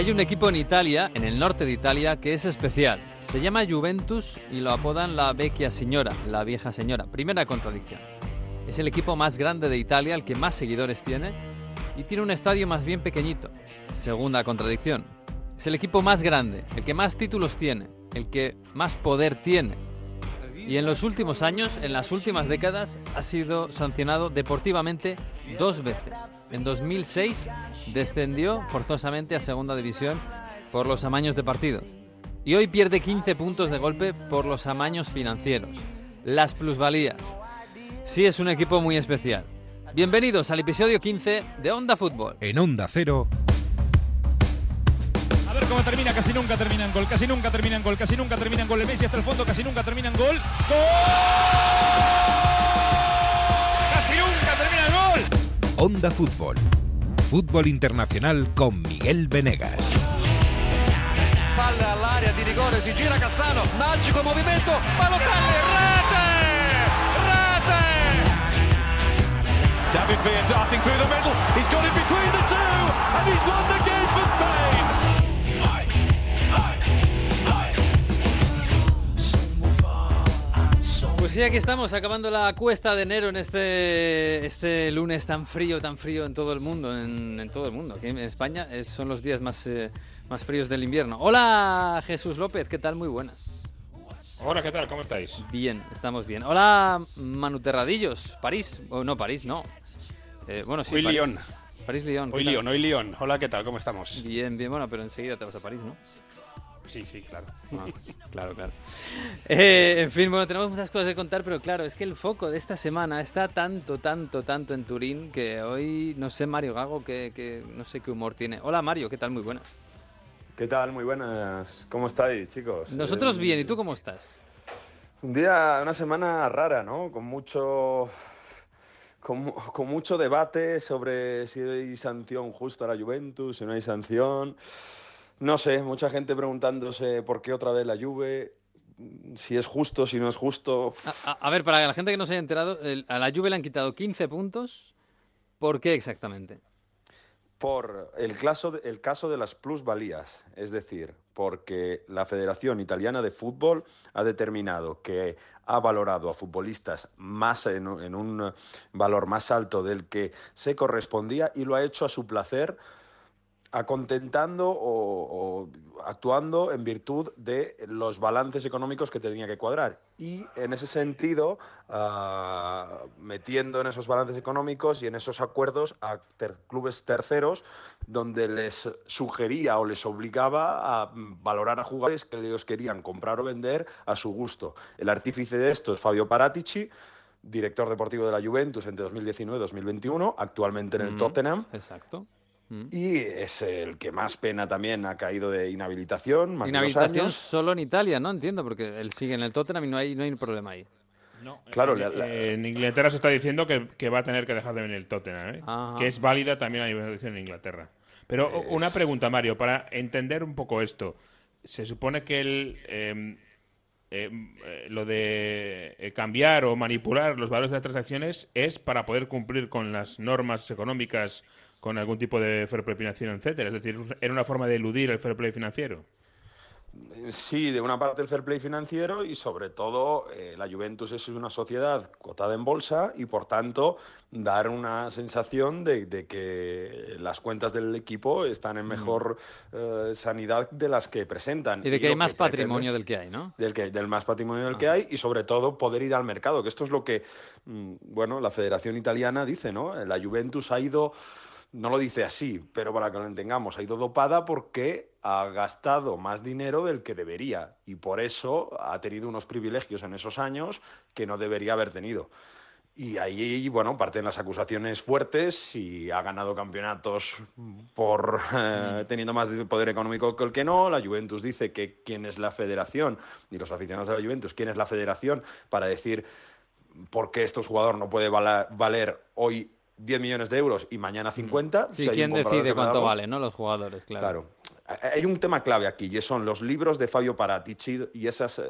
Hay un equipo en Italia, en el norte de Italia, que es especial. Se llama Juventus y lo apodan la vecchia señora, la vieja señora. Primera contradicción. Es el equipo más grande de Italia, el que más seguidores tiene, y tiene un estadio más bien pequeñito. Segunda contradicción. Es el equipo más grande, el que más títulos tiene, el que más poder tiene. Y en los últimos años, en las últimas décadas, ha sido sancionado deportivamente dos veces. En 2006 descendió forzosamente a segunda división por los amaños de partidos. Y hoy pierde 15 puntos de golpe por los amaños financieros. Las plusvalías. Sí es un equipo muy especial. Bienvenidos al episodio 15 de Onda Fútbol. En Onda Cero. Ver cómo termina, casi nunca termina en gol, casi nunca termina en gol, casi nunca termina en gol. El Messi hasta el fondo, casi nunca termina en gol. ¡Gol! ¡Casi nunca termina en gol! Onda Fútbol. Fútbol internacional con Miguel Venegas. Palla all'area di rigore, si gira Cassano, magico movimento, Balotelli, rete! Rete! David Villa darting through the middle, he's got it sí, aquí estamos, acabando la cuesta de enero en este, este lunes tan frío, tan frío en todo el mundo, en, en todo el mundo. Aquí en España eh, son los días más, eh, más fríos del invierno. Hola Jesús López, ¿qué tal? Muy buenas. Hola, ¿qué tal? ¿Cómo estáis? Bien, estamos bien. Hola Manu Terradillos, París. Oh, no, París, no. Eh, bueno, sí, Hoy París. Lyon. París, Lyon. Hoy. Lyon, hoy Lyon. Hola, ¿qué tal? ¿Cómo estamos? Bien, bien, bueno, pero enseguida te vas a París, ¿no? Sí, sí, claro. Ah, claro, claro. Eh, en fin, bueno, tenemos muchas cosas que contar, pero claro, es que el foco de esta semana está tanto, tanto, tanto en Turín que hoy, no sé, Mario Gago, que, que no sé qué humor tiene. Hola Mario, ¿qué tal? Muy buenas. ¿Qué tal? Muy buenas. ¿Cómo estáis, chicos? Nosotros Eh, bien, ¿y tú cómo estás? Un día, una semana rara, ¿no? Con mucho, con, con mucho debate sobre si hay sanción justa a la Juventus, si no hay sanción. No sé, mucha gente preguntándose por qué otra vez la Juve, si es justo, si no es justo. A, a- a ver, para la gente que no se haya enterado, el- a la Juve le han quitado 15 puntos. ¿Por qué exactamente? Por el caso de, el caso de las plusvalías, es decir, porque la Federación Italiana de Fútbol ha determinado que ha valorado a futbolistas más en un valor más alto del que se correspondía y lo ha hecho a su placer, acontentando o, o actuando en virtud de los balances económicos que tenía que cuadrar. Y en ese sentido, ah, metiendo en esos balances económicos y en esos acuerdos a ter- clubes terceros, donde les sugería o les obligaba a valorar a jugadores que ellos querían comprar o vender a su gusto. El artífice de esto es Fabio Paratici, director deportivo de la Juventus entre 2019 y 2021, actualmente en el Mm, Tottenham. Exacto. Mm. Y es el que más pena también ha caído de inhabilitación, más de dos Inhabilitación años. solo en Italia, ¿no? Entiendo, porque él sigue en el Tottenham y no hay, no hay problema ahí. No, Claro, en, la- la- en Inglaterra se está diciendo que, que va a tener que dejar de venir el Tottenham, ¿eh? Que es válida también la inversión en Inglaterra. Pero una pregunta, Mario, para entender un poco esto. Se supone que el, eh, eh, eh, lo de eh, cambiar o manipular los valores de las transacciones es para poder cumplir con las normas económicas, con algún tipo de fair play financiero, etcétera. Es decir, era una forma de eludir el fair play financiero. Sí, de una parte el fair play financiero y sobre todo eh, la Juventus es una sociedad cotada en bolsa y por tanto dar una sensación de, de que las cuentas del equipo están en mejor eh, sanidad de las que presentan. Y de que hay más patrimonio del que hay, ¿no? del, que, del más patrimonio del que hay y sobre todo poder ir al mercado, que esto es lo que, mm, bueno, la Federación Italiana dice, ¿no? La Juventus ha ido, no lo dice así, pero para que lo entendamos, ha ido dopada porque ha gastado más dinero del que debería y por eso ha tenido unos privilegios en esos años que no debería haber tenido. Y ahí, bueno, parten las acusaciones fuertes y ha ganado campeonatos por eh, teniendo más poder económico que el que no. La Juventus dice que quién es la federación y los aficionados de la Juventus, quién es la federación para decir por qué estos jugadores no puede valer hoy 10 millones de euros y mañana 50. Sí, si hay un ¿quién decide cuánto algo. vale, no? Los jugadores, claro. Claro. Hay un tema clave aquí y son los libros de Fabio Paratici y esas eh,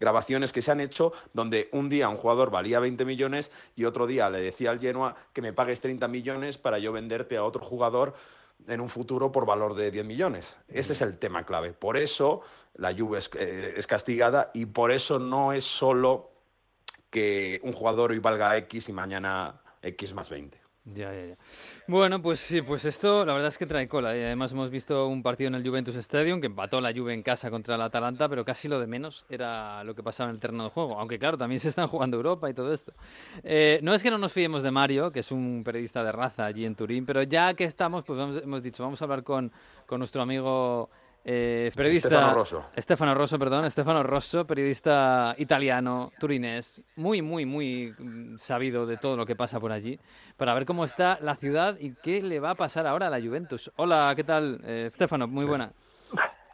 grabaciones que se han hecho donde un día un jugador valía 20 millones y otro día le decía al Genoa que me pagues 30 millones para yo venderte a otro jugador en un futuro por valor de 10 millones. Ese es el tema clave. Por eso la Juve es, eh, es castigada y por eso no es solo que un jugador hoy valga X y mañana X más 20. Ya, ya, ya. Bueno, pues sí, pues esto la verdad es que trae cola. Y además hemos visto un partido en el Juventus Stadium que empató la Juve en casa contra el Atalanta, pero casi lo de menos era lo que pasaba en el terreno de juego. Aunque claro, también se están jugando Europa y todo esto. Eh, no es que no nos fiemos de Mario, que es un periodista de raza allí en Turín, pero ya que estamos, pues hemos dicho, vamos a hablar con, con nuestro amigo eh, periodista Stefano Rosso. Stefano Rosso, perdón, Stefano Rosso, periodista italiano, turinés, muy, muy, muy mm, sabido de todo lo que pasa por allí, para ver cómo está la ciudad y qué le va a pasar ahora a la Juventus. Hola, ¿qué tal, eh, Stefano? Muy buena.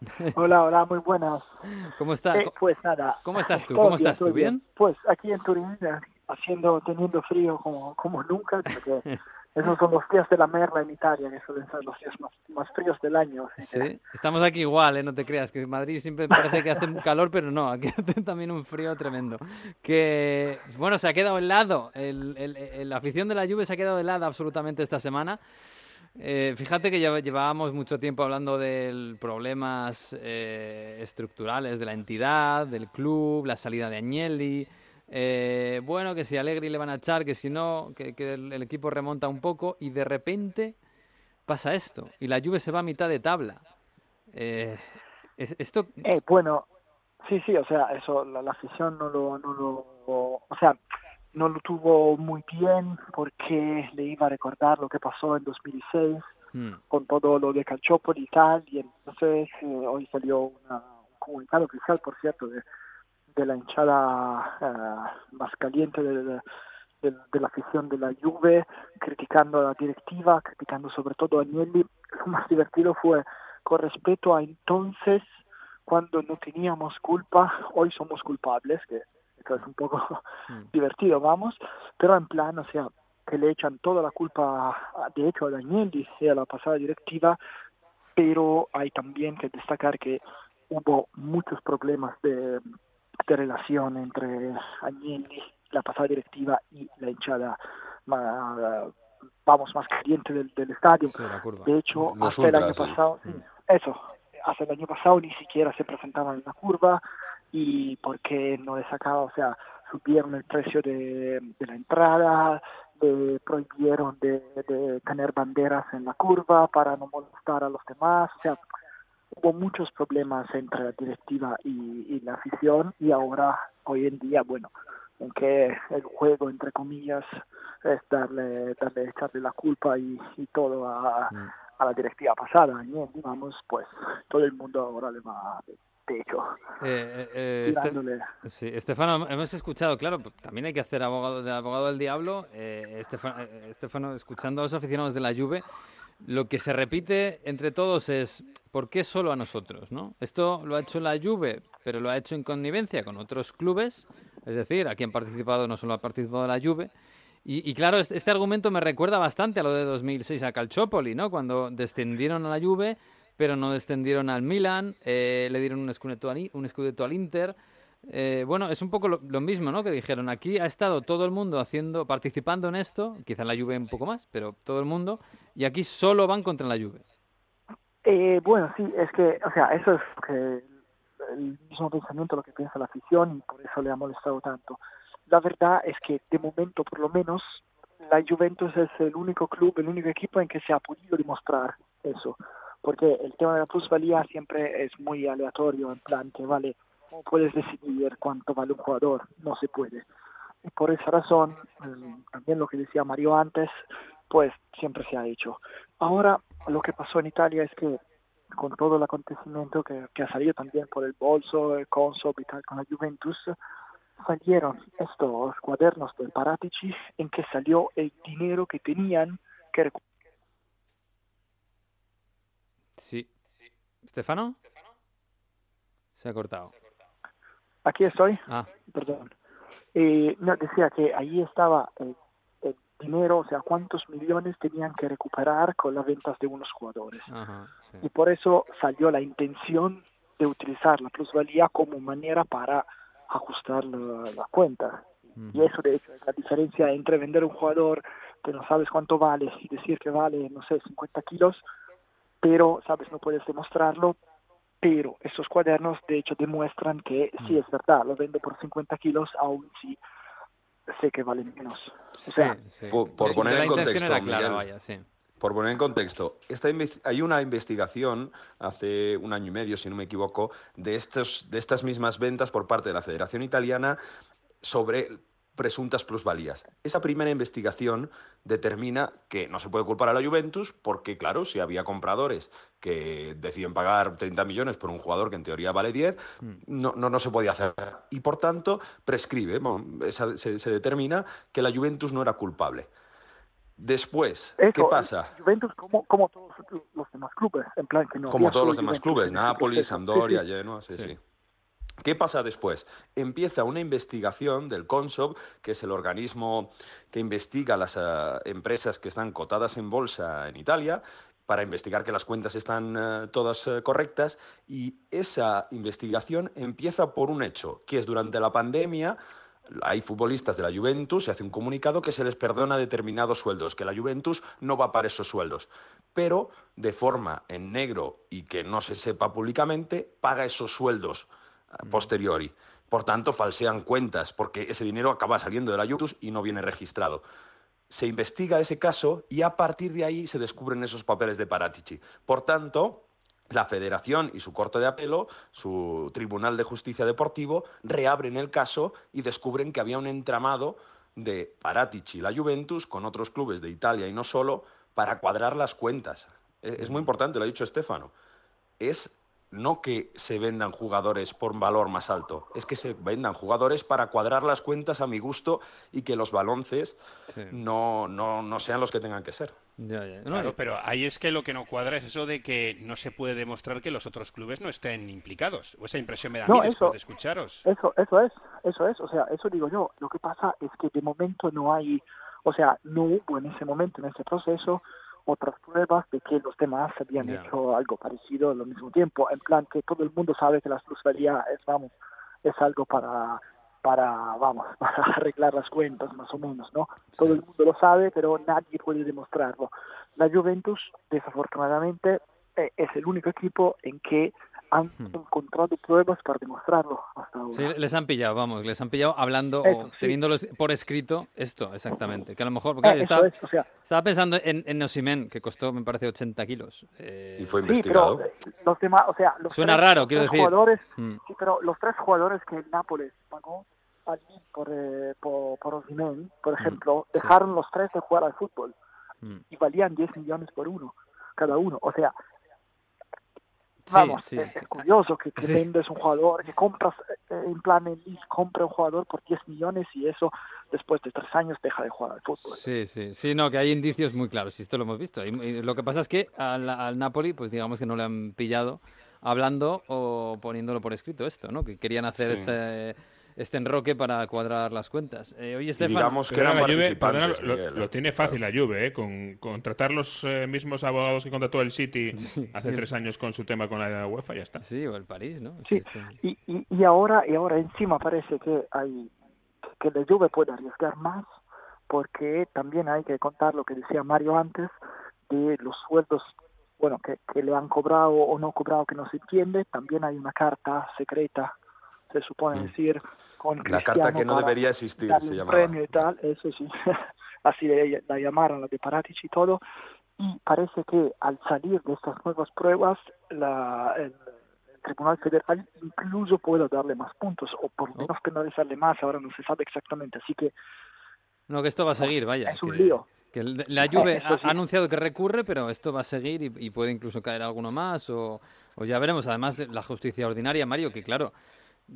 Hola, hola, muy buenas. ¿Cómo está? Eh, pues nada. ¿Cómo estás tú? ¿Cómo estás tú? ¿Bien? Pues aquí en Turín, eh, haciendo, teniendo frío como, como nunca, porque esos son los días de la merla en Italia, que suelen ser los días más, más fríos del año. Sí, estamos aquí igual, ¿eh? no te creas, que en Madrid siempre parece que hace calor, pero no, aquí hace también un frío tremendo. Que, bueno, se ha quedado helado, el, el- la afición de la Juve se ha quedado helada absolutamente esta semana. Eh, fíjate que ya llevábamos mucho tiempo hablando de problemas eh, estructurales de la entidad, del club, la salida de Agnelli. Eh, bueno, que si a Allegri le van a echar, que si no, que, que el, el equipo remonta un poco y de repente pasa esto y la Juve se va a mitad de tabla. Eh, es- esto, Eh, bueno, sí, sí, o sea, eso, la, la afición no lo, no lo, o sea, no lo tuvo muy bien porque le iba a recordar lo que pasó en 2006 hmm, con todo lo de Calciopoli y tal, y entonces eh, hoy salió una- un comunicado oficial, por cierto, de, de la hinchada eh, más caliente de, de- de- de la afición de la Juve, criticando a la directiva, criticando sobre todo a Agnelli. Lo más divertido fue con respecto a entonces, cuando no teníamos culpa, hoy somos culpables, que esto es un poco hmm. divertido, vamos, pero en plan, o sea, que le echan toda la culpa, de hecho, a Agnelli y a la pasada directiva, pero hay también que destacar que hubo muchos problemas de, de relación entre Agnelli, la pasada directiva y la hinchada, ma- vamos, más caliente del, del estadio. sí. De hecho, Los hasta el año sí. pasado, sí, eso, hasta el año pasado ni siquiera se presentaban en la curva y porque no le sacaba, o sea, subieron el precio de, de la entrada, le prohibieron de, de tener banderas en la curva para no molestar a los demás, o sea, hubo muchos problemas entre la directiva y, y la afición y ahora, hoy en día, bueno, aunque el juego, entre comillas, es darle, darle echarle la culpa y, y todo a, a la directiva pasada, ¿no? digamos, pues todo el mundo ahora le va de techo, Eh, eh, eh, este-. Sí, Estefano, hemos escuchado, claro, también hay que hacer abogado, de abogado del diablo. Eh, Estefano, eh, Estefano, escuchando a los aficionados de la Juve, lo que se repite entre todos es ¿por qué solo a nosotros? ¿no? Esto lo ha hecho la Juve, pero lo ha hecho en connivencia con otros clubes, es decir, aquí han participado, no solo ha participado la Juve. Y, claro, este, este argumento me recuerda bastante a lo de 2006 a Calciopoli, ¿no? Cuando descendieron a la Juve, pero no descendieron al Milan, eh, le dieron un scudetto al, un scudetto al Inter. Eh, bueno, es un poco lo, lo mismo, ¿no? Que dijeron, aquí ha estado todo el mundo haciendo, participando en esto, quizá la Juve un poco más, pero todo el mundo, y aquí solo van contra la Juve. Eh, bueno, sí, es que, o sea, eso es que el mismo pensamiento lo que piensa la afición y por eso le ha molestado tanto. La verdad es que de momento, por lo menos, la Juventus es el único club, el único equipo en que se ha podido demostrar eso, porque el tema de la plusvalía siempre es muy aleatorio, en plan que vale, no puedes decidir cuánto vale un jugador, no se puede. Y por esa razón, también lo que decía Mario antes, pues siempre se ha hecho. Ahora, lo que pasó en Italia es que con todo el acontecimiento que, que ha salido también por el bolso, el Consob y tal con la Juventus, salieron estos cuadernos del Paratici en que salió el dinero que tenían que. Sí. ¿Estefano? Se ha cortado. Aquí estoy, Ah, perdón. Eh, no, decía que ahí estaba el, el dinero, o sea, cuántos millones tenían que recuperar con las ventas de unos jugadores. ajá, sí. y por eso salió la intención de utilizar la plusvalía como manera para ajustar la, la cuenta. Y eso, de hecho, es la diferencia entre vender un jugador que no sabes cuánto vale y decir que vale, no sé, 50 kilos, pero, sabes, no puedes demostrarlo, pero esos cuadernos de hecho demuestran que sí es verdad, lo vendo por 50 kilos, aún si sé que valen menos. O sea, por, por poner en contexto, Miguel, por poner en contexto, esta hay una investigación hace un año y medio, si no me equivoco, de, estos, de estas mismas ventas por parte de la Federación Italiana sobre presuntas plusvalías. Esa primera investigación determina que no se puede culpar a la Juventus porque, claro, si había compradores que deciden pagar 30 millones por un jugador que en teoría vale 10, no, no, no se podía hacer. Y por tanto, prescribe, se, se, determina que la Juventus no era culpable. Después, ¿qué pasa? Juventus como, como todos los demás clubes, en plan que no Como todos los demás clubes, Nápoles, Sampdoria, Genoa, sí. sí. ¿Qué pasa después? Empieza una investigación del CONSOB, que es el organismo que investiga las eh, empresas que están cotadas en bolsa en Italia, para investigar que las cuentas están eh, todas eh, correctas. Y esa investigación empieza por un hecho, que es durante la pandemia hay futbolistas de la Juventus, se hace un comunicado que se les perdona determinados sueldos, que la Juventus no va para esos sueldos, pero de forma en negro y que no se sepa públicamente, paga esos sueldos posteriori. Por tanto, falsean cuentas porque ese dinero acaba saliendo de la Juventus y no viene registrado. Se investiga ese caso y a partir de ahí se descubren esos papeles de Paratici. Por tanto, la Federación y su Corte de Apelo, su Tribunal de Justicia Deportivo, reabren el caso y descubren que había un entramado de Paratici y la Juventus con otros clubes de Italia y no solo para cuadrar las cuentas. Es muy importante, lo ha dicho Estefano. Es no que se vendan jugadores por un valor más alto, es que se vendan jugadores para cuadrar las cuentas a mi gusto y que los balonces no, no, no, sean los que tengan que ser. claro, pero ahí es que lo que no cuadra es eso de que no se puede demostrar que los otros clubes no estén implicados. O esa impresión me da a mí después de escucharos. Eso, eso es, eso es, o sea, eso digo yo. Lo que pasa es que de momento no hay, o sea, no hubo en ese momento, en ese proceso, otras pruebas de que los demás habían hecho algo parecido al mismo tiempo, en plan que todo el mundo sabe que la plusvalía es, vamos, es algo para, para, vamos, para arreglar las cuentas más o menos, ¿no? Todo el mundo lo sabe, pero nadie puede demostrarlo. La Juventus, desafortunadamente, eh, es el único equipo en que han hmm. encontrado pruebas para demostrarlo hasta ahora. Sí, les han pillado, vamos, les han pillado hablando o teniéndolos por escrito esto, exactamente. Que a lo mejor, porque eh, estaba, estaba, pensando en, en Nosimen, que costó, me parece, 80 kilos. Eh, y fue investigado. Sí, pero los demás, o sea, los Suena raro, quiero decir. Jugadores, hmm. Sí, pero los tres jugadores que el Nápoles pagó allí por, eh, por, por Osimen, por hmm. ejemplo, dejaron los tres de jugar al fútbol y valían 10 millones por uno, cada uno. O sea, Vamos, Es, curioso que, vendes un jugador, que compras eh, en plan en compra un jugador por 10 millones y eso después de tres años deja de jugar al fútbol. Sí, sí, sí, no, que hay indicios muy claros, y esto lo hemos visto. Y, lo que pasa es que al, al, Napoli, pues digamos que no le han pillado hablando o poniéndolo por escrito esto, ¿no? Que querían hacer este este enroque para cuadrar las cuentas. Eh, oye, Estefan, digamos que la Juve, lo, tiene fácil la Juve, ¿eh? con contratar los eh, mismos abogados que contrató el City hace tres años con su tema con la UEFA, ya está. Sí, o el París, ¿no? Sí, este- y, y, ahora, y ahora encima parece que hay que la Juve puede arriesgar más porque también hay que contar lo que decía Mario antes de los sueldos bueno que, que le han cobrado o no cobrado que no se entiende también hay una carta secreta se supone mm. decir la carta que no debería existir, se llamaba. premio y tal, eso sí, así la llamaron, la de Paratici y todo, y parece que al salir de estas nuevas pruebas, la, el, Tribunal Federal incluso puede darle más puntos, o por lo menos penalizarle más, ahora no se sabe exactamente, así que... No, que esto va a seguir, vaya. Es un lío. Que la Juve ha, anunciado que recurre, pero esto va a seguir y, puede incluso caer alguno más, o, o ya veremos. Además, la justicia ordinaria, Mario, que claro,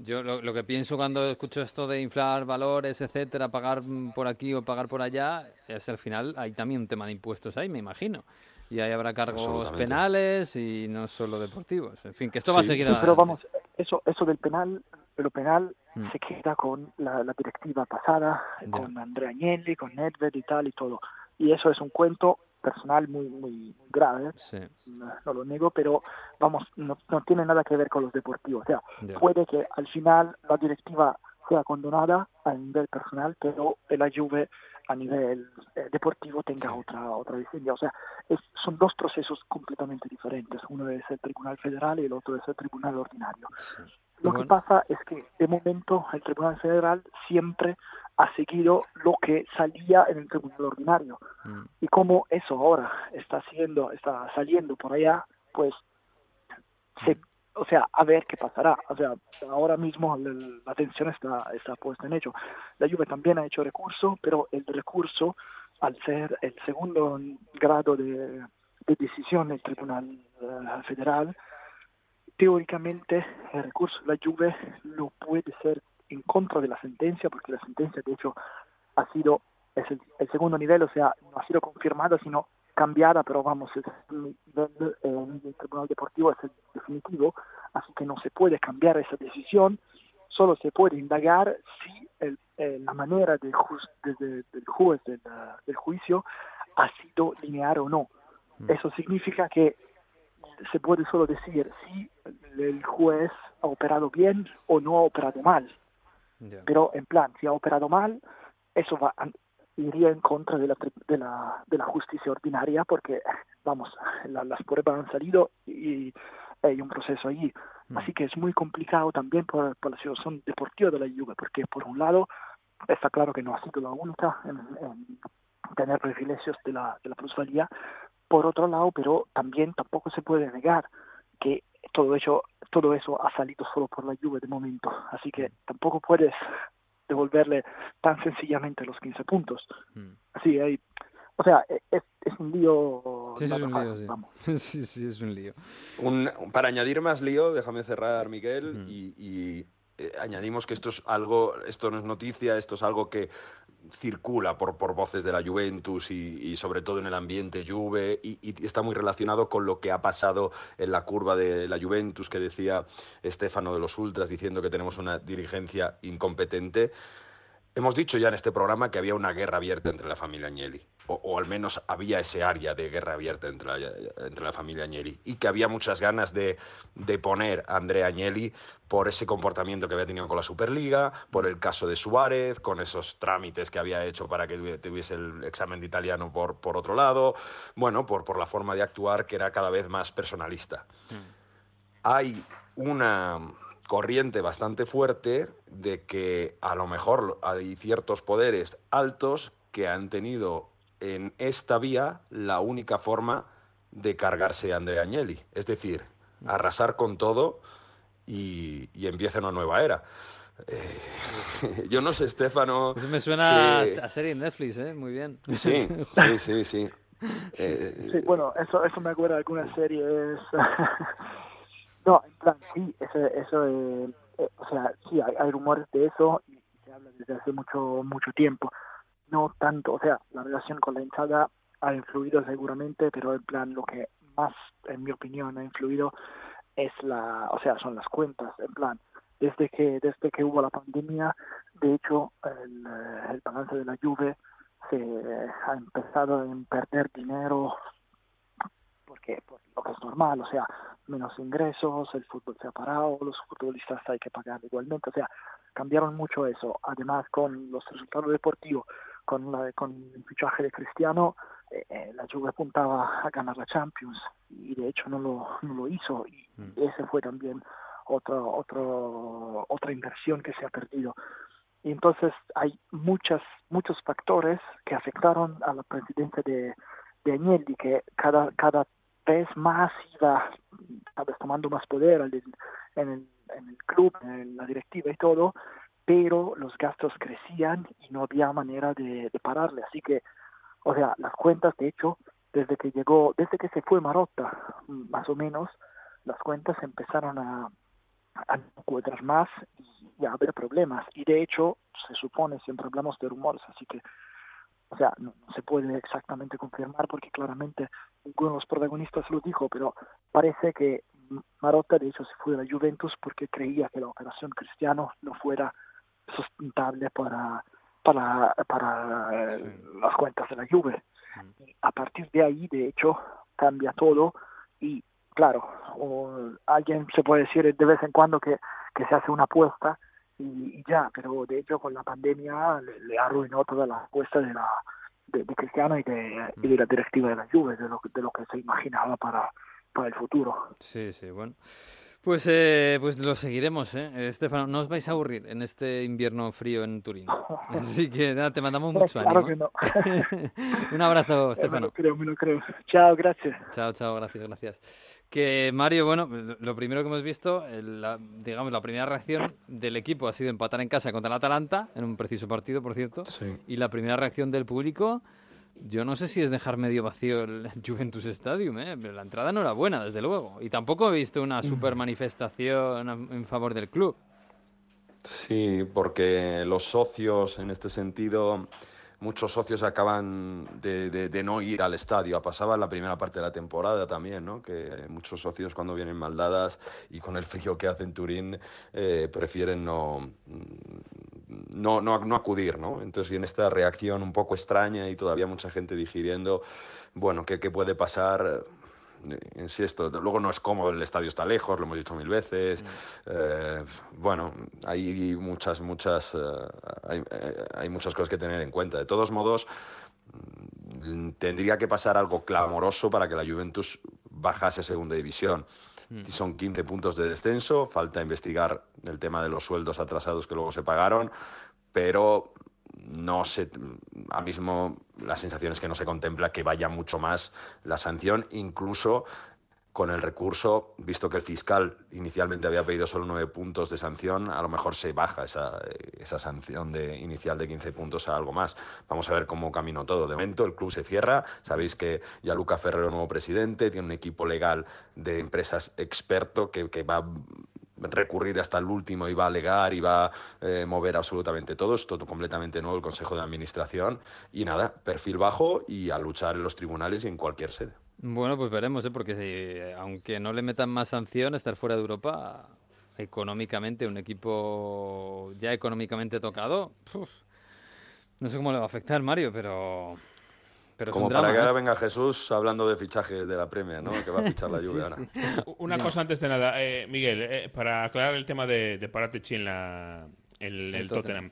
yo lo, que pienso cuando escucho esto de inflar valores, etcétera, pagar por aquí o pagar por allá, es al final hay también un tema de impuestos ahí, me imagino. Y ahí habrá cargos penales y no solo deportivos. En fin, que esto va a seguir. Sí, pero vamos, eso, eso del penal, lo penal mm. se queda con la, directiva pasada, con Andrea Agnelli, con Nedved y tal y todo. Y eso es un cuento personal muy muy, grave, no, lo niego, pero vamos, no, no, tiene nada que ver con los deportivos. O sea, puede que al final la directiva sea condenada a nivel personal, pero la Juve a nivel eh, deportivo tenga otra otra. O sea, son dos procesos completamente diferentes. Uno es el Tribunal Federal y el otro es el Tribunal Ordinario. Lo que pasa es que de momento el Tribunal Federal siempre ha seguido lo que salía en el Tribunal Ordinario. Mm. Y como eso ahora está siendo, está saliendo por allá, pues se o sea, a ver qué pasará. O sea, ahora mismo la atención está, está puesta en ello. La Juve también ha hecho recurso, pero el recurso, al ser el segundo grado de, decisión del Tribunal eh, Federal, teóricamente el recurso de la Juve no puede ser en contra de la sentencia, porque la sentencia de hecho ha sido, es el, el segundo nivel, o sea, no ha sido confirmada, sino cambiada, pero vamos, el, el, Tribunal Deportivo es el definitivo, así que no se puede cambiar esa decisión, solo se puede indagar si el, la manera del, del juez del, del, juicio ha sido lineal o no. Mm. Eso significa que se puede solo decir si el juez ha operado bien o no ha operado mal. Pero en plan, si ha operado mal, eso va, iría en contra de la, de la, de la justicia ordinaria porque, vamos, las pruebas han salido y hay un proceso allí. Mm. Así que es muy complicado también por, por, la situación deportiva de la Juve, porque por un lado está claro que no ha sido la única en, tener privilegios de la, de la plusvalía, por otro lado, pero también tampoco se puede negar que todo eso, todo eso ha salido solo por la Juve de momento. Así que tampoco puedes devolverle tan sencillamente los 15 puntos. Mm. Así hay, o sea, e, es, es un lío. Sí, es un lío, sí. sí. sí, es un lío. Un, para añadir más lío, déjame cerrar, Miguel, y, y eh, añadimos que esto es algo, esto no es noticia, esto es algo que circula por, por voces de la Juventus y, sobre todo en el ambiente Juve y, está muy relacionado con lo que ha pasado en la curva de la Juventus que decía Estefano de los Ultras diciendo que tenemos una dirigencia incompetente. Hemos dicho ya en este programa que había una guerra abierta entre la familia Agnelli, o, al menos había ese área de guerra abierta entre la, entre la familia Agnelli, y que había muchas ganas de, de, poner a Andrea Agnelli por ese comportamiento que había tenido con la Superliga, por el caso de Suárez, con esos trámites que había hecho para que tuviese el examen de italiano por, por otro lado, bueno, por, por la forma de actuar que era cada vez más personalista. Mm. Hay una corriente bastante fuerte de que a lo mejor hay ciertos poderes altos que han tenido en esta vía la única forma de cargarse a Andrea Agnelli, es decir, arrasar con todo y, y empieza una nueva era. Eh, yo no sé, Estefano. Eso me suena a serie en Netflix, ¿eh? Muy bien. Sí, sí, sí, eh, sí. bueno, eso, eso me acuerda de algunas series No, en plan, sí, eso, eso eh, eh, o sea, sí, hay, rumores de eso y, se habla desde hace mucho, mucho tiempo. No tanto, o sea, la relación con la hinchada ha influido seguramente, pero en plan, lo que más, en mi opinión, ha influido es la, o sea, son las cuentas, en plan, desde que, desde que hubo la pandemia, de hecho, el, el balance de la Juve se ha empezado a perder dinero porque por lo que es normal, o sea, menos ingresos, el fútbol se ha parado, los futbolistas hay que pagar igualmente, o sea, cambiaron mucho eso. Además, con los resultados deportivos, con, la, con el fichaje de Cristiano, eh, eh, la Juve apuntaba a ganar la Champions y de hecho no lo, no lo hizo y mm. ese fue también otro, otro, otra inversión que se ha perdido. Y entonces hay muchas, muchos factores que afectaron a la presidencia de, de Agnelli, que cada, cada vez más iba tomando más poder en el, en el club, en la directiva y todo, pero los gastos crecían y no había manera de, pararle. Así que, o sea, las cuentas, de hecho, desde que llegó, desde que se fue Marotta, más o menos, las cuentas empezaron a, a cuadrar más y a haber problemas. Y de hecho, se supone, siempre hablamos de rumores, así que o sea, no, se puede exactamente confirmar porque claramente ninguno de los protagonistas lo dijo, pero parece que Marotta de hecho se fue a la Juventus porque creía que la operación Cristiano no fuera sustentable para para, para las cuentas de la Juve. Mm. Y a partir de ahí, de hecho, cambia todo y claro, o alguien se puede decir de vez en cuando que, que se hace una apuesta y, ya, pero de hecho con la pandemia le, arruinó toda la apuesta de la de, Cristiano y de, y de, la directiva de la Juve, de lo, de lo que se imaginaba para, para el futuro. Sí, sí, bueno. Pues, eh, pues lo seguiremos, ¿eh? Estefano, no os vais a aburrir en este invierno frío en Turín. Así que nada, te mandamos mucho claro Que no. Un abrazo, Estefano. Me lo creo, me lo creo. Chao, gracias. Chao, chao, gracias, gracias. Que Mario, bueno, lo primero que hemos visto, la, digamos, la primera reacción del equipo ha sido empatar en casa contra el Atalanta, en un preciso partido, por cierto. Sí. Y la primera reacción del público yo no sé si es dejar medio vacío el Juventus Stadium, ¿eh? pero la entrada no era buena, desde luego. Y tampoco he visto una super manifestación en favor del club. Sí, porque los socios en este sentido muchos socios acaban de, no ir al estadio. Pasaba en la primera parte de la temporada también, ¿no? que muchos socios cuando vienen maldadas y con el frío que hace en Turín eh, prefieren no, no, no, acudir. ¿no? Entonces, y en esta reacción un poco extraña y todavía mucha gente digiriendo, bueno, ¿qué, qué puede pasar? Insisto, luego no es cómodo, el estadio está lejos, lo hemos dicho mil veces. Mm. Eh, bueno, hay muchas, muchas, eh, eh, hay, muchas cosas que tener en cuenta. De todos modos, mm, tendría que pasar algo clamoroso para que la Juventus bajase a segunda división. Mm. Son 15 puntos de descenso, falta investigar el tema de los sueldos atrasados que luego se pagaron, pero no se, a mismo la sensación es que no se contempla que vaya mucho más la sanción, incluso con el recurso, visto que el fiscal inicialmente había pedido solo nueve puntos de sanción, a lo mejor se baja esa, esa sanción de, inicial de 15 puntos a algo más. Vamos a ver cómo caminó todo. De momento el club se cierra, sabéis que ya Luca Ferrero, nuevo presidente, tiene un equipo legal de empresas experto que, que va recurrir hasta el último y va a alegar y va a eh, mover absolutamente todo. Es todo completamente nuevo el Consejo de Administración. Y nada, perfil bajo y a luchar en los tribunales y en cualquier sede. Bueno, pues veremos, ¿eh? porque si, aunque no le metan más sanción, estar fuera de Europa económicamente, un equipo ya económicamente tocado, no sé cómo le va a afectar Mario, pero como para que ahora venga Jesús hablando de fichajes de la Premier, ¿no? Que va a fichar la lluvia ahora. Una cosa antes de nada, eh, Miguel, eh, para aclarar el tema de, de Paratechi en la, el, Tottenham.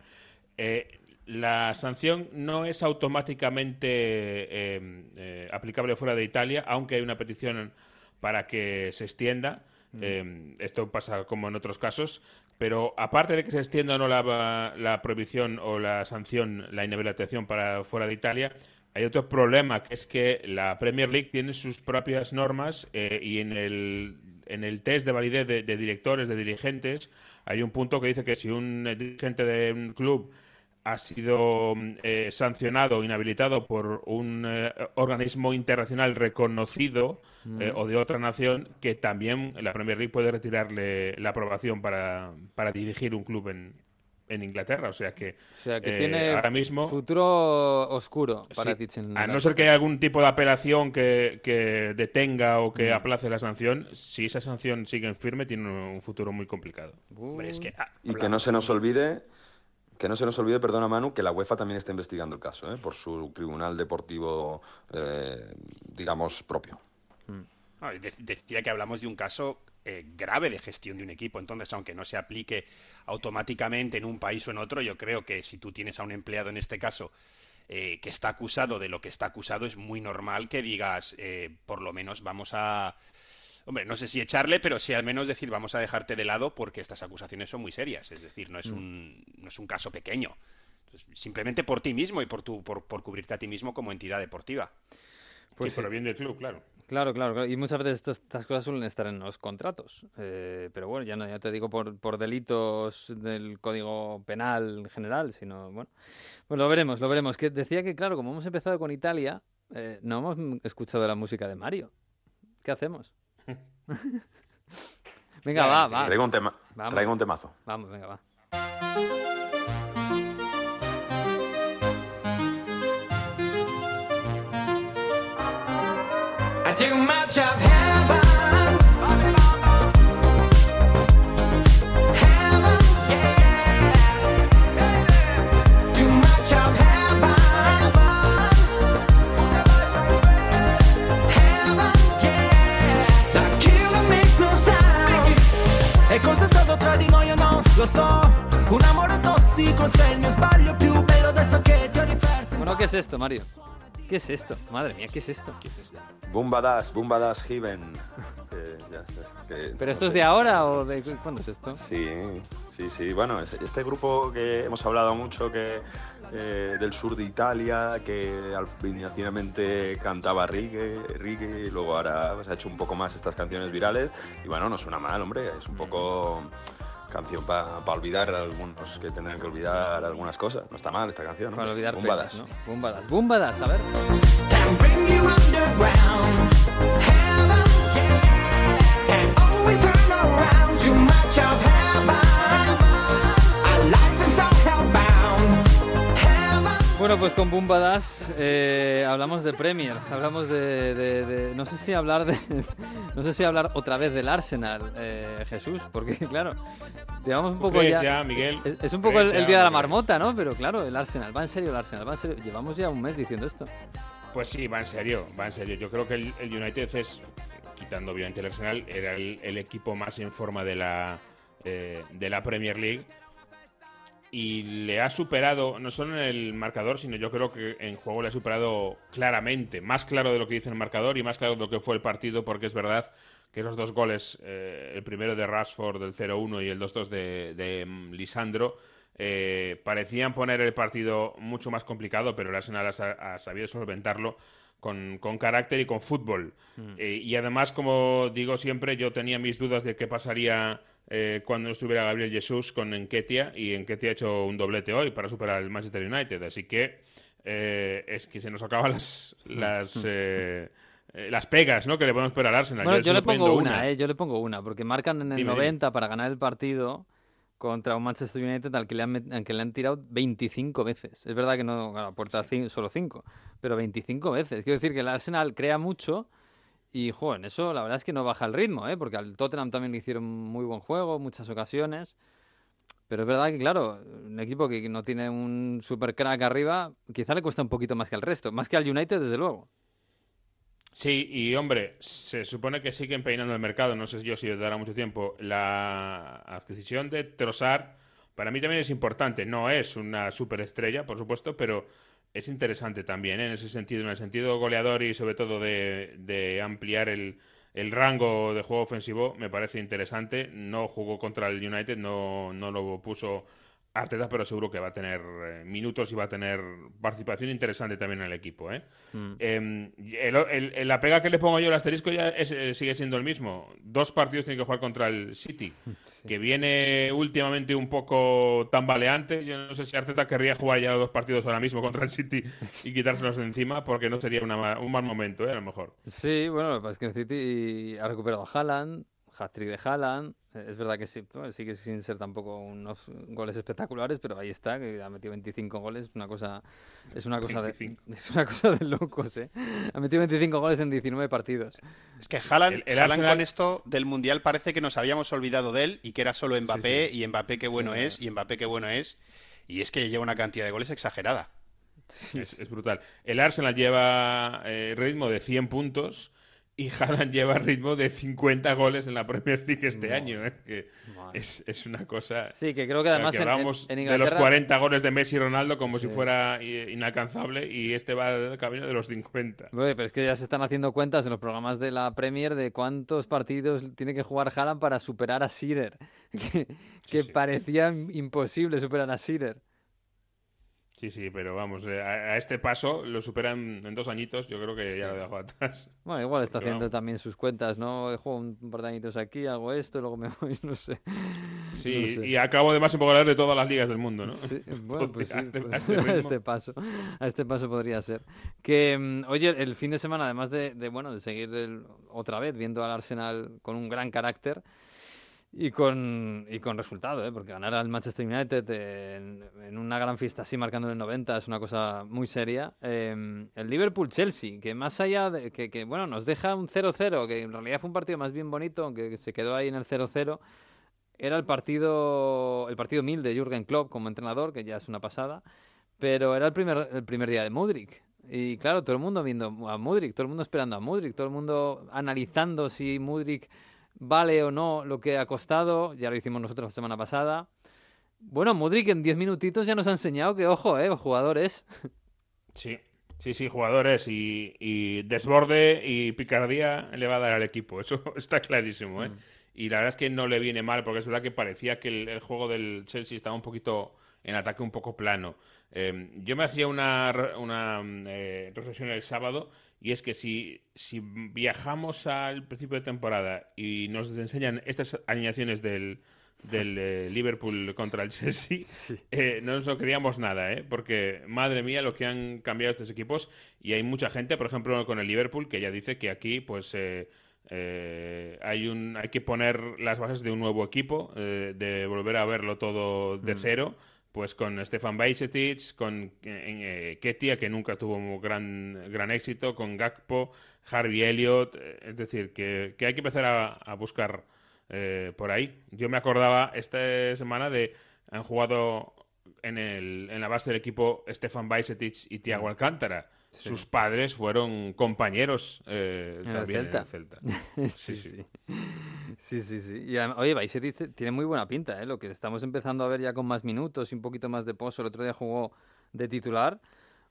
Eh, la sanción no es automáticamente aplicable fuera de Italia, aunque hay una petición para que se extienda. Mm. esto pasa como en otros casos, pero aparte de que se extienda o no la, la prohibición o la sanción, la inhabilitación para fuera de Italia, hay otro problema, que es que la Premier League tiene sus propias normas eh, y en el, en el test de validez de, directores, de dirigentes, hay un punto que dice que si un dirigente de un club ha sido eh, sancionado o inhabilitado por un eh, organismo internacional reconocido mm. o de otra nación, que también la Premier League puede retirarle la aprobación para, para dirigir un club en, en Inglaterra. O sea que, sea que tiene eh, ahora mismo. Futuro oscuro para sí, A no ser que haya algún tipo de apelación que, que detenga o que mm. aplace la sanción, si esa sanción sigue en firme, tiene un, futuro muy complicado. Ah, y que no se nos olvide. Que no se nos olvide, perdona Manu, que la UEFA también está investigando el caso, ¿eh? por su tribunal deportivo, eh, digamos, propio. Mm. Decía que hablamos de un caso eh, grave de gestión de un equipo. Entonces, aunque no se aplique automáticamente en un país o en otro, yo creo que si tú tienes a un empleado en este caso eh, que está acusado de lo que está acusado, es muy normal que digas, eh, por lo menos vamos a... Hombre, no sé si echarle, pero sí al menos decir, vamos a dejarte de lado porque estas acusaciones son muy serias. Es decir, no es, mm. un, no es un caso pequeño. simplemente por ti mismo y por, tu, por, por cubrirte a ti mismo como entidad deportiva. Pues por el bien del club, claro. Claro, claro, y muchas veces estas cosas suelen estar en los contratos. Eh, pero bueno, ya no, ya te digo por, por delitos del Código Penal en general, sino bueno, pues lo veremos, lo veremos. Que decía que claro, como hemos empezado con Italia, eh, no hemos escuchado la música de Mario. ¿Qué hacemos? venga, va, va. Traigo un tema, traigo un temazo. Vamos, venga, va. Bueno, ¿qué es esto, Mario? ¿Qué es esto? Madre mía, ¿qué es esto? ¿Qué es esto? Bumbadas, Bumbadas Heaven. ¿Pero esto es de ahora o de cuándo es esto? Sí, sí, sí. Bueno, este grupo que hemos hablado mucho que eh, del sur de Italia, que inicialmente cantaba reggae, reggae y luego ahora se ha hecho un poco más estas canciones virales. Y bueno, no suena mal, hombre, es un poco canción para olvidar algunos que tendrán que olvidar algunas cosas. No está mal esta canción, ¿no? Para olvidar Bumbadas. ¿no? Bumbadas. Bumbadas, a ver. Bueno, pues con Bumbadas eh, hablamos de Premier, hablamos de, no sé si hablar de, no sé si hablar otra vez del Arsenal, eh, Jesús, porque claro, llevamos un poco ya, Miguel, es, un poco el, día de la marmota, ¿no? Pero claro, el Arsenal, va en serio el Arsenal, va en serio, llevamos ya un mes diciendo esto. Pues sí, va en serio, va en serio. Yo creo que el, United es, quitando obviamente el Arsenal, era el, equipo más en forma de la eh, de la Premier League y le ha superado, no solo en el marcador, sino yo creo que en juego le ha superado claramente, más claro de lo que dice el marcador y más claro de lo que fue el partido, porque es verdad que esos dos goles, eh, el primero de Rashford del 0-1 y el 2-2 de, mm, Lisandro, eh, parecían poner el partido mucho más complicado, pero el Arsenal ha, sabido solventarlo con, carácter y con fútbol. Mm. Eh, y además, como digo siempre, yo tenía mis dudas de qué pasaría eh, cuando estuviera Gabriel Jesús con Enketia y Enketia ha hecho un doblete hoy para superar el Manchester United. Así que eh, es que se nos acaban las las, eh, las pegas ¿no? que le podemos esperar al Arsenal. Bueno, yo, le pongo una, yo le pongo una, porque marcan en el 90 para ganar el partido contra un Manchester United al que le han, que le han tirado 25 veces. Es verdad que no aporta solo 5, pero 25 veces. Quiero decir que el Arsenal crea mucho y, joder, eso la verdad es que no baja el ritmo, ¿eh? Porque al Tottenham también le hicieron muy buen juego, muchas ocasiones. Pero es verdad que, claro, un equipo que no tiene un super crack arriba, quizá le cuesta un poquito más que al resto. Más que al United, desde luego. Sí, y hombre, se supone que siguen peinando el mercado, no sé yo si dará mucho tiempo. La adquisición de Trossard para mí también es importante. No es una superestrella, por supuesto, pero es interesante también ¿eh? en ese sentido, en el sentido goleador y sobre todo de, ampliar el, el, rango de juego ofensivo, me parece interesante. No jugó contra el United, no, no lo puso Arteta, pero seguro que va a tener eh, minutos y va a tener participación interesante también en el equipo. ¿eh? Mm. Em, la pega que le pongo yo al asterisco ya eh, sigue siendo el mismo. Dos partidos tiene que jugar contra el City, que viene últimamente un poco tambaleante. Yo no sé si Arteta querría jugar ya los dos partidos ahora mismo contra el City y quitárselos de encima, porque no sería un mal momento, a lo mejor. Sí, bueno, es que el City ha recuperado a Haaland, hat-trick de Haaland. Es verdad que sí, sigue sin ser tampoco unos goles espectaculares, pero ahí está, que ha metido 25 goles, una cosa, es una cosa de, es una cosa de locos, ¿eh? Ha metido 25 goles en 19 partidos. Es que Haaland, el, con esto del mundial parece que nos habíamos olvidado de él y que era solo Mbappé y Mbappé qué bueno es y Mbappé qué bueno es y es que lleva una cantidad de goles exagerada. Es, brutal. El Arsenal lleva eh, ritmo de 100 puntos y Haaland lleva ritmo de 50 goles en la Premier League este año, ¿eh? que es, una cosa... Sí, que creo que además en, de los 40 goles de Messi y Ronaldo como si fuera inalcanzable y este va del camino de los 50. pero es que ya se están haciendo cuentas en los programas de la Premier de cuántos partidos tiene que jugar Haaland para superar a Shearer, que, parecía imposible superar a Shearer. Sí, sí, pero vamos, eh, a, este paso lo superan en dos añitos, yo creo que ya lo dejo atrás. Bueno, igual está haciendo también sus cuentas, ¿no? Juego un par de añitos aquí, hago esto, luego me voy, no sé. Sí, y acabo además en de todas las ligas del mundo, ¿no? Sí, bueno, pues sí, este, pues este a, este, paso, a este paso podría ser. Que, mm, oye, el fin de semana, además de, de bueno, de seguir otra vez viendo al Arsenal con un gran carácter, y con, y con resultado, ¿eh? porque ganar al Manchester United en, una gran fiesta así, marcando el 90, es una cosa muy seria. Em, el Liverpool-Chelsea, que más allá de que, que, bueno, nos deja un 0-0, que en realidad fue un partido más bien bonito, aunque se quedó ahí en el 0-0, era el partido, el partido mil de Jürgen Klopp como entrenador, que ya es una pasada, pero era el primer, el primer día de Mudrik. Y claro, todo el mundo viendo a Mudrik, todo el mundo esperando a Mudrik, todo el mundo analizando si Mudrik vale o no lo que ha costado, ya lo hicimos nosotros la semana pasada. Bueno, Modric en 10 minutitos ya nos ha enseñado que, ojo, eh, jugadores. Sí, sí, sí, jugadores y, y desborde y picardía le va a dar al equipo, eso está clarísimo, ¿eh? Mm. Y la verdad es que no le viene mal, porque es verdad que parecía que el, el juego del Chelsea estaba un poquito en ataque un poco plano. Eh, yo me hacía una, una eh, reflexión el sábado y es que si, si viajamos al principio de temporada y nos enseñan estas alineaciones del, del eh, Liverpool contra el Chelsea, eh, no nos lo creíamos nada, ¿eh? porque madre mía lo que han cambiado estos equipos. Y hay mucha gente, por ejemplo con el Liverpool, que ya dice que aquí pues eh, eh, hay, un, hay que poner las bases de un nuevo equipo, eh, de volver a verlo todo de cero, pues con Stefan Bajcetic, con eh, Ketia, que nunca tuvo gran, gran éxito, con Gakpo, Harvey Elliott, eh, es decir, que, que hay que empezar a, a buscar eh, por ahí. Yo me acordaba esta semana de, han jugado en, el, en la base del equipo Stefan Bajcetic y Thiago Alcántara. Sus padres fueron compañeros eh, también Celta. en el Celta. sí, sí. Sí, sí, sí. Y adem- oye, Bajcetic tiene muy buena pinta, ¿eh? Lo que estamos empezando a ver ya con más minutos y un poquito más de pozo. El otro día jugó de titular.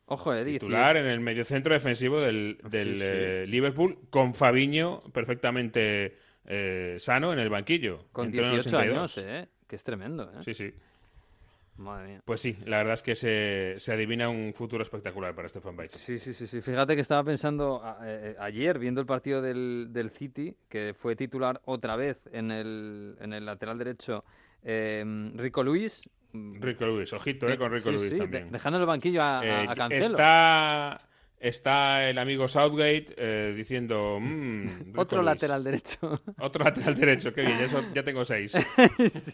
Ojo, eh, Titular en el mediocentro defensivo del, del, Sí, sí. eh, Liverpool, con Fabiño perfectamente eh, sano en el banquillo. Con Entró en el 18 años, 82. ¿eh? Que es tremendo, ¿eh? Sí, sí. Madre mía. Pues sí, la verdad es que se, se adivina un futuro espectacular para Stefan Bajcetic. Sí, sí, sí, sí. Fíjate que estaba pensando a- eh, ayer, viendo el partido del, del City, que fue titular otra vez en el, en el lateral derecho eh, Rico Luis. Rico Luis, ojito eh, con Rico sí, Luis sí, de- también. dejando el banquillo a, a- Eh, a Cancelo. está, está el amigo Southgate eh, diciendo... "Mm, Otro Luis". lateral derecho. Otro lateral derecho, qué bien, ya, tengo seis. Sí.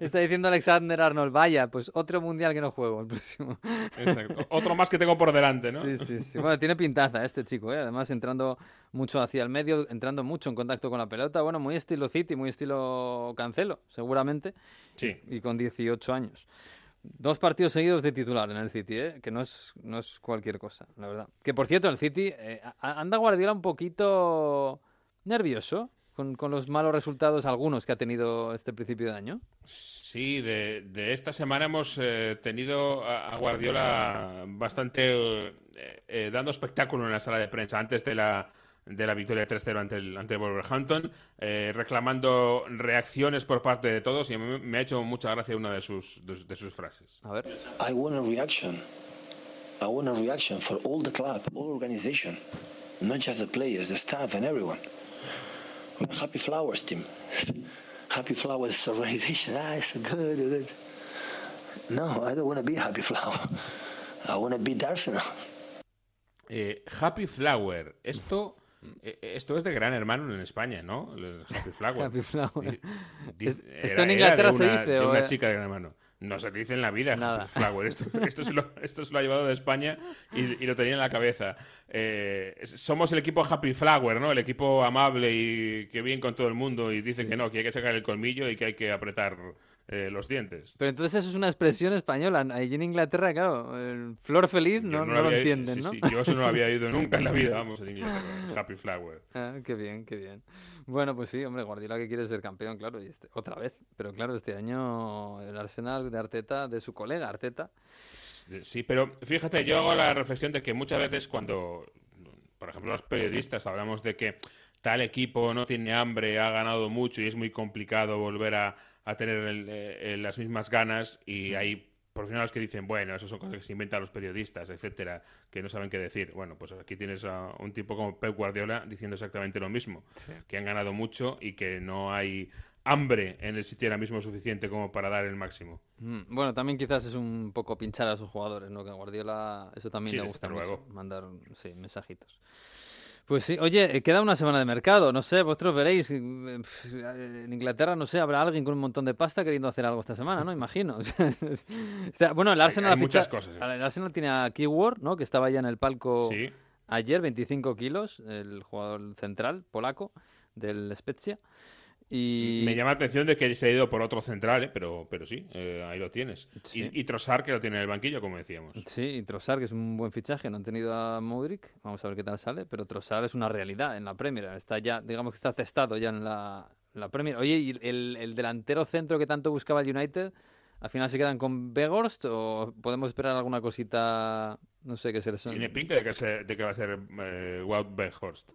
Está diciendo Alexander Arnold, vaya, pues otro mundial que no juego el próximo. Exacto. Otro más que tengo por delante, ¿no? Sí, sí, sí. Bueno, tiene pintaza este chico, ¿eh? Además, entrando mucho hacia el medio, entrando mucho en contacto con la pelota. Bueno, muy estilo City, muy estilo Cancelo, seguramente. Sí. Y con 18 años. Dos partidos seguidos de titular en el City, ¿eh? que no es, no es cualquier cosa, la verdad. Que por cierto, el City eh, anda Guardiola un poquito nervioso con, con los malos resultados, algunos que ha tenido este principio de año. Sí, de, de esta semana hemos eh, tenido a, Guardiola bastante eh, dando espectáculo en la sala de prensa antes de la, de la victoria 3-0 ante el, ante el Wolverhampton, eh, reclamando reacciones por parte de todos y a mí me ha hecho mucha gracia una de sus, de, de sus frases. A ver. I want a reaction. I want a reaction for all the club, all organization, not just the players, the staff, and everyone. Happy Flowers team. Happy Flowers organization. Ah, it's good, good. No, I don't want to be Happy Flower. I want to be Arsenal. Eh, Happy Flower, esto, esto es de Gran Hermano en España, ¿no? El Happy Flower. Happy Flower. Di- Es- era- ¿Esto en Inglaterra se dice De o una es- chica de Gran Hermano. No se dice en la vida Nada. Happy Flower. Esto, esto, se lo, esto se lo ha llevado de España y, y lo tenía en la cabeza. Eh, somos el equipo Happy Flower, ¿no? El equipo amable y que bien con todo el mundo y dice que no, que hay que sacar el colmillo y que hay que apretar eh, los dientes. Pero entonces eso es una expresión española. Allí en Inglaterra, claro, el flor feliz no, no lo entienden, sí, ¿no? sí, yo eso no lo había oído nunca en la vida, vamos, en Inglaterra. Happy Flower. Ah, qué bien, qué bien. Bueno, pues sí, hombre, Guardiola que quiere ser campeón, claro, y este- otra vez. Pero claro, este año el Arsenal de Arteta, de su colega Arteta. Sí, pero fíjate, yo hago la reflexión de que muchas veces cuando, por ejemplo, los periodistas hablamos de que tal equipo no tiene hambre, ha ganado mucho y es muy complicado volver a, a tener el- eh, las mismas ganas y hay profesionales que dicen, bueno, eso son cosas que se inventan los periodistas, etcétera, que no saben qué decir. Bueno, pues aquí tienes a un tipo como Pep Guardiola diciendo exactamente lo mismo, que han ganado mucho y que no hay hambre en el sitio ahora mismo suficiente como para dar el máximo. Mm, Bueno, también quizás es un poco pinchar a sus jugadores, ¿no? Que a Guardiola eso también Sí, le gusta luego. mandar sí, mensajitos. Pues sí, oye, eh, queda una semana de mercado, no sé, vosotros veréis, eh, pf, en Inglaterra, no sé, habrá alguien con un montón de pasta queriendo hacer algo esta semana, ¿no? Imagino. Bueno, el Arsenal hay ha muchas ficha- cosas, ¿eh? El Arsenal tiene a Keyword, ¿no? Que estaba ya en el palco Sí. ayer, 25 kilos, el jugador central polaco del Spezia. Y... Me llama la atención de que se ha ido por otro central, ¿eh? pero, pero sí, eh, ahí lo tienes. Sí. Y, y Trossard, que lo tiene en el banquillo, como decíamos. Sí, y Trossard, que es un buen fichaje, no han tenido a Modric, vamos a ver qué tal sale, pero Trossard es una realidad en la Premier, está ya, digamos que está testado ya en la, la Premier. Oye, y el, el delantero centro que tanto buscaba el United, ¿Al final se quedan con Begorst o podemos esperar alguna cosita, no sé qué ser? Tiene pinta de que, se- de que va a ser eh, Wout Weghorst.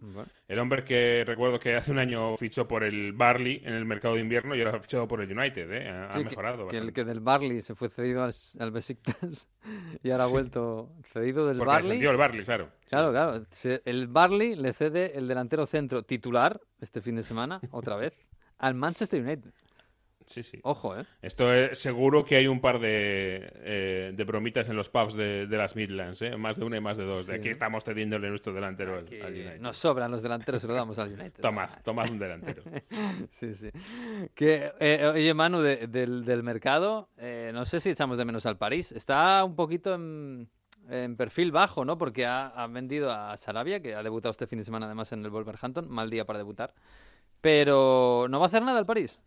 El hombre que recuerdo que hace un año fichó por el Barley en el mercado de invierno y ahora ha fichado por el United, ¿eh? Ha, Sí, mejorado que, el que del Barley se fue cedido al, al Besiktas y ahora ha vuelto cedido del Porque Barley. el Barley, claro. Claro, claro. Se- El Barley le cede el delantero centro titular este fin de semana, otra vez, al Manchester United. Sí, sí. Ojo, ¿eh? Esto es seguro que hay un par de, eh, de bromitas en los pubs de, de las Midlands, ¿eh? Más de una y más de dos. Sí. aquí estamos cediéndole nuestro delantero al, al United. Nos sobran los delanteros, se lo damos al United. Tomad, tomad un delantero. sí, sí. Que, eh, oye, Manu, de- del, del mercado, eh, no sé si echamos de menos al París. Está un poquito en, en perfil bajo, ¿no? Porque ha, ha vendido a Sarabia, que ha debutado este fin de semana además en el Wolverhampton. Mal día para debutar. Pero no va a hacer nada el París.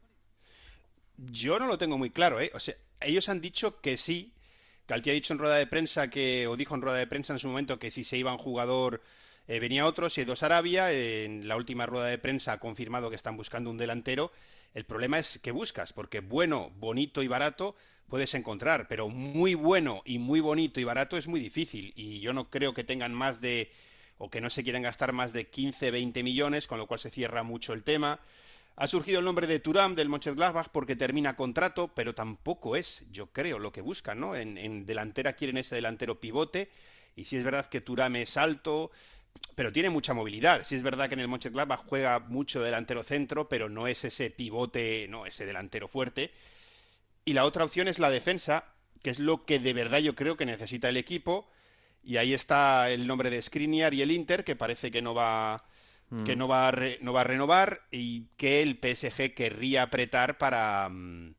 Yo no lo tengo muy claro, ¿eh? O sea, ellos han dicho que sí. Galtier ha dicho en rueda de prensa que, o dijo en rueda de prensa en su momento que si se iba un jugador eh, venía otro, se ha ido a Sarabia. En la última rueda de prensa ha confirmado que están buscando un delantero. El problema es que buscas, porque bueno, bonito y barato puedes encontrar, pero muy bueno y muy bonito y barato es muy difícil. Y yo no creo que tengan más de, o que no se quieran gastar más de 15, 20 millones, con lo cual se cierra mucho el tema. Ha surgido el nombre de Turam del Mönchengladbach porque termina contrato, pero tampoco es, yo creo, lo que buscan, ¿no? En, delantera quieren ese delantero pivote y si es verdad que Turam es alto, pero tiene mucha movilidad. Si es verdad que en el Mönchengladbach juega mucho delantero centro, pero no es ese pivote, no ese delantero fuerte. Y la otra opción es la defensa, que es lo que de verdad yo creo que necesita el equipo. Y ahí está el nombre de Skriniar y el Inter, que parece que no va que Mm. no va, a re- no va a renovar y que el PSG querría apretar para mm,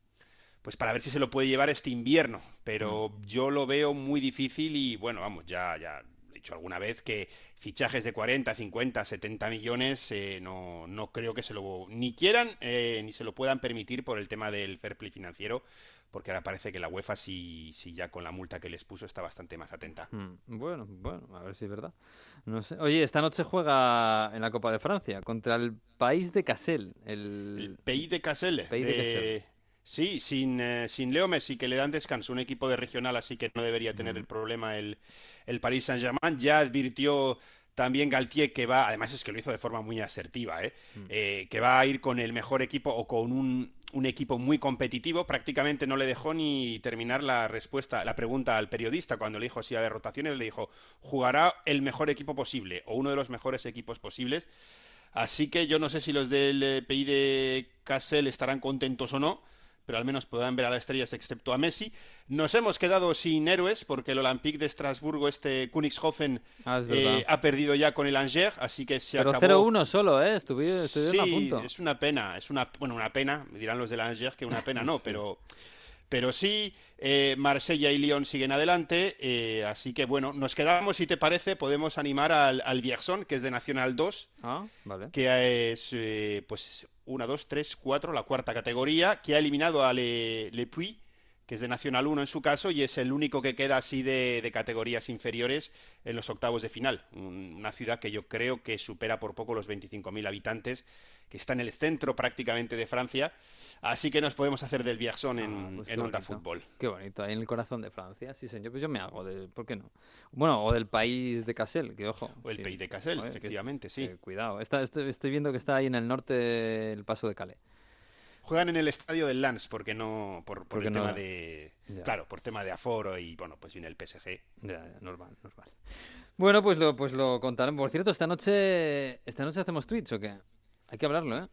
pues para ver si se lo puede llevar este invierno. Pero yo lo veo muy difícil y bueno vamos ya ya he dicho alguna vez que fichajes de 40 50 70 millones eh, no, no creo que se lo ni quieran eh, ni se lo puedan permitir por el tema del fair play financiero porque ahora parece que la UEFA sí, sí ya con la multa que les puso está bastante más atenta Mm, Bueno, bueno, a ver si es verdad. No sé. Oye, esta noche juega en la Copa de Francia contra el país de Cassel. El, Pays de Cassel. Pays de de- Cassel. Sí, sin, eh, sin Leo Messi, que le dan descanso. Un equipo de regional, así que no debería tener Mm. el problema el, el Paris Saint-Germain. Ya advirtió también Galtier que va, además es que lo hizo de forma muy asertiva, ¿eh? Mm. Eh, que va a ir con el mejor equipo o con un, un equipo muy competitivo. Prácticamente no le dejó ni terminar la respuesta, la pregunta al periodista cuando le dijo si había rotaciones. Le dijo, jugará el mejor equipo posible o uno de los mejores equipos posibles. Así que yo no sé si los del eh, PI de Kassel estarán contentos o no, pero al menos podrán ver a las estrellas excepto a Messi. Nos hemos quedado sin héroes porque el Olympique de Estrasburgo, este Königshofen, Ah, eh, ha perdido ya con el Angers, así que se Pero acabó. 0-1 solo, ¿eh? Estuvieron, estuvieron Sí, a punto. es una pena, es una, bueno, una pena, me dirán los del Angers que una pena no, pero, pero sí, eh, Marsella y Lyon siguen adelante, eh, así que bueno, nos quedamos, si te parece, podemos animar al, al Vierson, que es de Nacional 2, Ah, vale. que es, eh, pues, 1, 2, 3, 4, la cuarta categoría, que ha eliminado a Le, Puy, que es de Nacional 1 en su caso, y es el único que queda así de, de categorías inferiores en los octavos de final. Un- Una ciudad que yo creo que supera por poco los 25.000 habitantes, que está en el centro prácticamente de Francia. Así que nos podemos hacer del Vierson en, Ah, pues qué en Onda bonito. Fútbol. Qué bonito, ahí en el corazón de Francia, sí señor. Pues yo me hago de, ¿por qué no? Bueno, o del país de Cassel, que ojo. O el sí. Pays de Cassel, que- efectivamente, sí. que cuidado, Está- estoy, estoy viendo que está ahí en el norte el paso de Calais. Juegan en el estadio del Lens porque no por, por Porque el no- tema de Ya. claro por tema de aforo y bueno pues viene el PSG Ya, ya, normal, normal. Bueno, pues lo, pues lo contaremos. Por cierto, esta noche, esta noche hacemos Twitch o qué? Hay que hablarlo, ¿eh?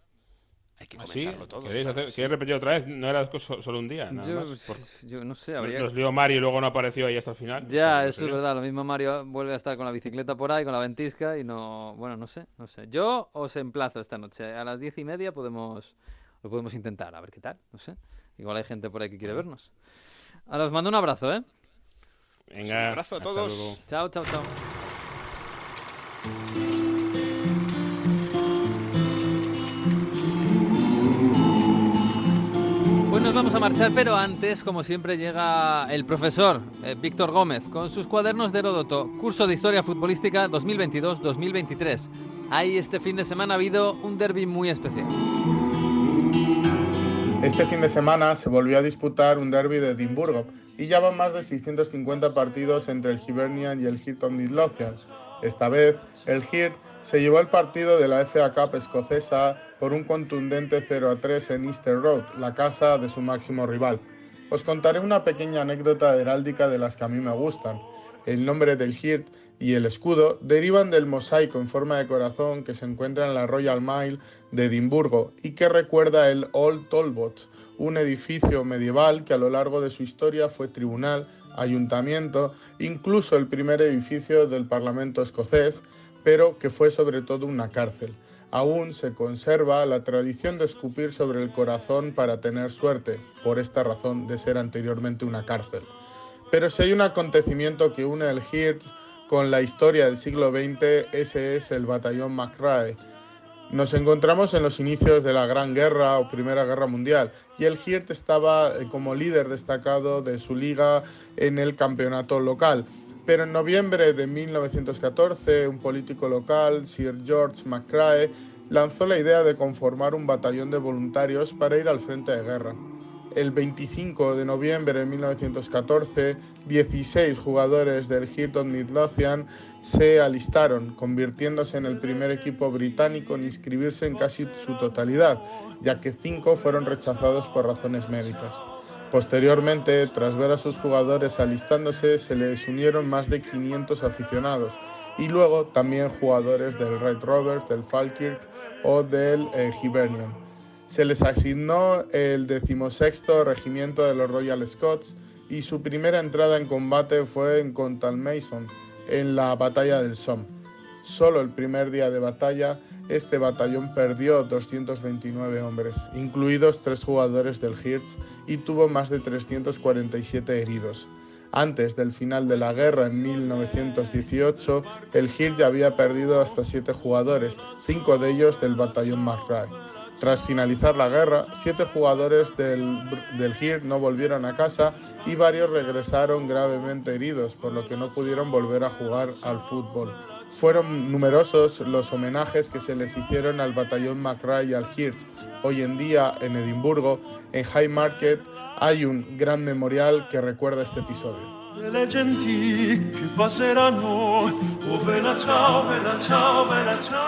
hay que ¿Ah, sí? comentarlo todo ¿Queréis, claro, hacer- sí. ¿Queréis repetir otra vez? No era so- solo un día, nada Yo, pues, más. Por- yo no sé, habría... Nos lió Mario y luego no apareció ahí hasta el final. O sea, Ya, eso es verdad. Lo mismo Mario vuelve a estar con la bicicleta por ahí, con la ventisca y no... Bueno, no sé, no sé. Yo os emplazo esta noche. A las diez y media podemos... Lo podemos intentar, a ver qué tal, no sé. Igual hay gente por ahí que quiere vernos. Ahora os mando un abrazo, ¿eh? Venga, Un abrazo a todos. luego. Chao, chao, chao. Vamos a marchar, pero antes, como siempre, llega el profesor eh, Víctor Gómez con sus cuadernos de Heródoto, curso de Historia Futbolística 2022-2023. Ahí este fin de semana ha habido un derby muy especial. Este fin de semana se volvió a disputar un derby de Edimburgo y ya van más de 650 partidos entre el Hibernian y el Hilton Midlothian. Esta vez, el Hirt se llevó el partido de la FA Cup escocesa por un contundente 0 a 3 en Easter Road, la casa de su máximo rival. Os contaré una pequeña anécdota heráldica de las que a mí me gustan. El nombre del Hirt y el escudo derivan del mosaico en forma de corazón que se encuentra en la Royal Mile de Edimburgo y que recuerda el Old Talbot, un edificio medieval que a lo largo de su historia fue tribunal, ayuntamiento, incluso el primer edificio del Parlamento escocés, pero que fue sobre todo una cárcel. Aún se conserva la tradición de escupir sobre el corazón para tener suerte, por esta razón de ser anteriormente una cárcel. Pero si hay un acontecimiento que une el Hirt con la historia del siglo XX, ese es el batallón McRae. Nos encontramos en los inicios de la Gran Guerra o Primera Guerra Mundial y el Hirt estaba eh, como líder destacado de su liga en el campeonato local. Pero en noviembre de 1914, un político local, Sir George McRae, lanzó la idea de conformar un batallón de voluntarios para ir al frente de guerra el 25 de noviembre de 1914, 16 jugadores del Hilton Midlothian se alistaron, convirtiéndose en el primer equipo británico en inscribirse en casi su totalidad, ya que cinco fueron rechazados por razones médicas. Posteriormente, tras ver a sus jugadores alistándose, se les unieron más de 500 aficionados y luego también jugadores del Red Rovers, del Falkirk o del eh, Hibernian se les asignó el decimosexto regimiento de los Royal Scots y su primera entrada en combate fue en Contalmaison, en la batalla del Somme. Solo el primer día de batalla, este batallón perdió 229 hombres, incluidos tres jugadores del Hirts, y tuvo más de 347 heridos. Antes del final de la guerra en 1918, el Hirt ya había perdido hasta siete jugadores, cinco de ellos del batallón McRae. Tras finalizar la guerra, siete jugadores del, del no volvieron a casa y varios regresaron gravemente heridos, por lo que no pudieron volver a jugar al fútbol. Fueron numerosos los homenajes que se les hicieron al batallón McRae y al Hirsch. Hoy en día, en Edimburgo, en High Market, hay un gran memorial que recuerda este episodio.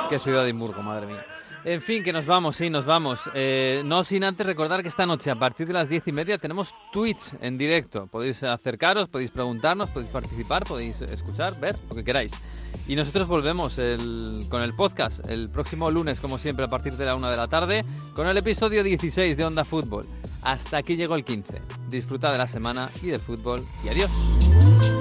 Qué ciudad de Edimburgo, madre mía. En fin, que nos vamos, sí, nos vamos. Eh, no sin antes recordar que esta noche, a partir de las diez y media, tenemos Twitch en directo. Podéis acercaros, podéis preguntarnos, podéis participar, podéis escuchar, ver, lo que queráis. Y nosotros volvemos con el podcast el próximo lunes, como siempre, a partir de la una de la tarde, con el episodio 16 de Onda Fútbol. Hasta aquí llegó el 15. Disfruta de la semana y del fútbol y adiós.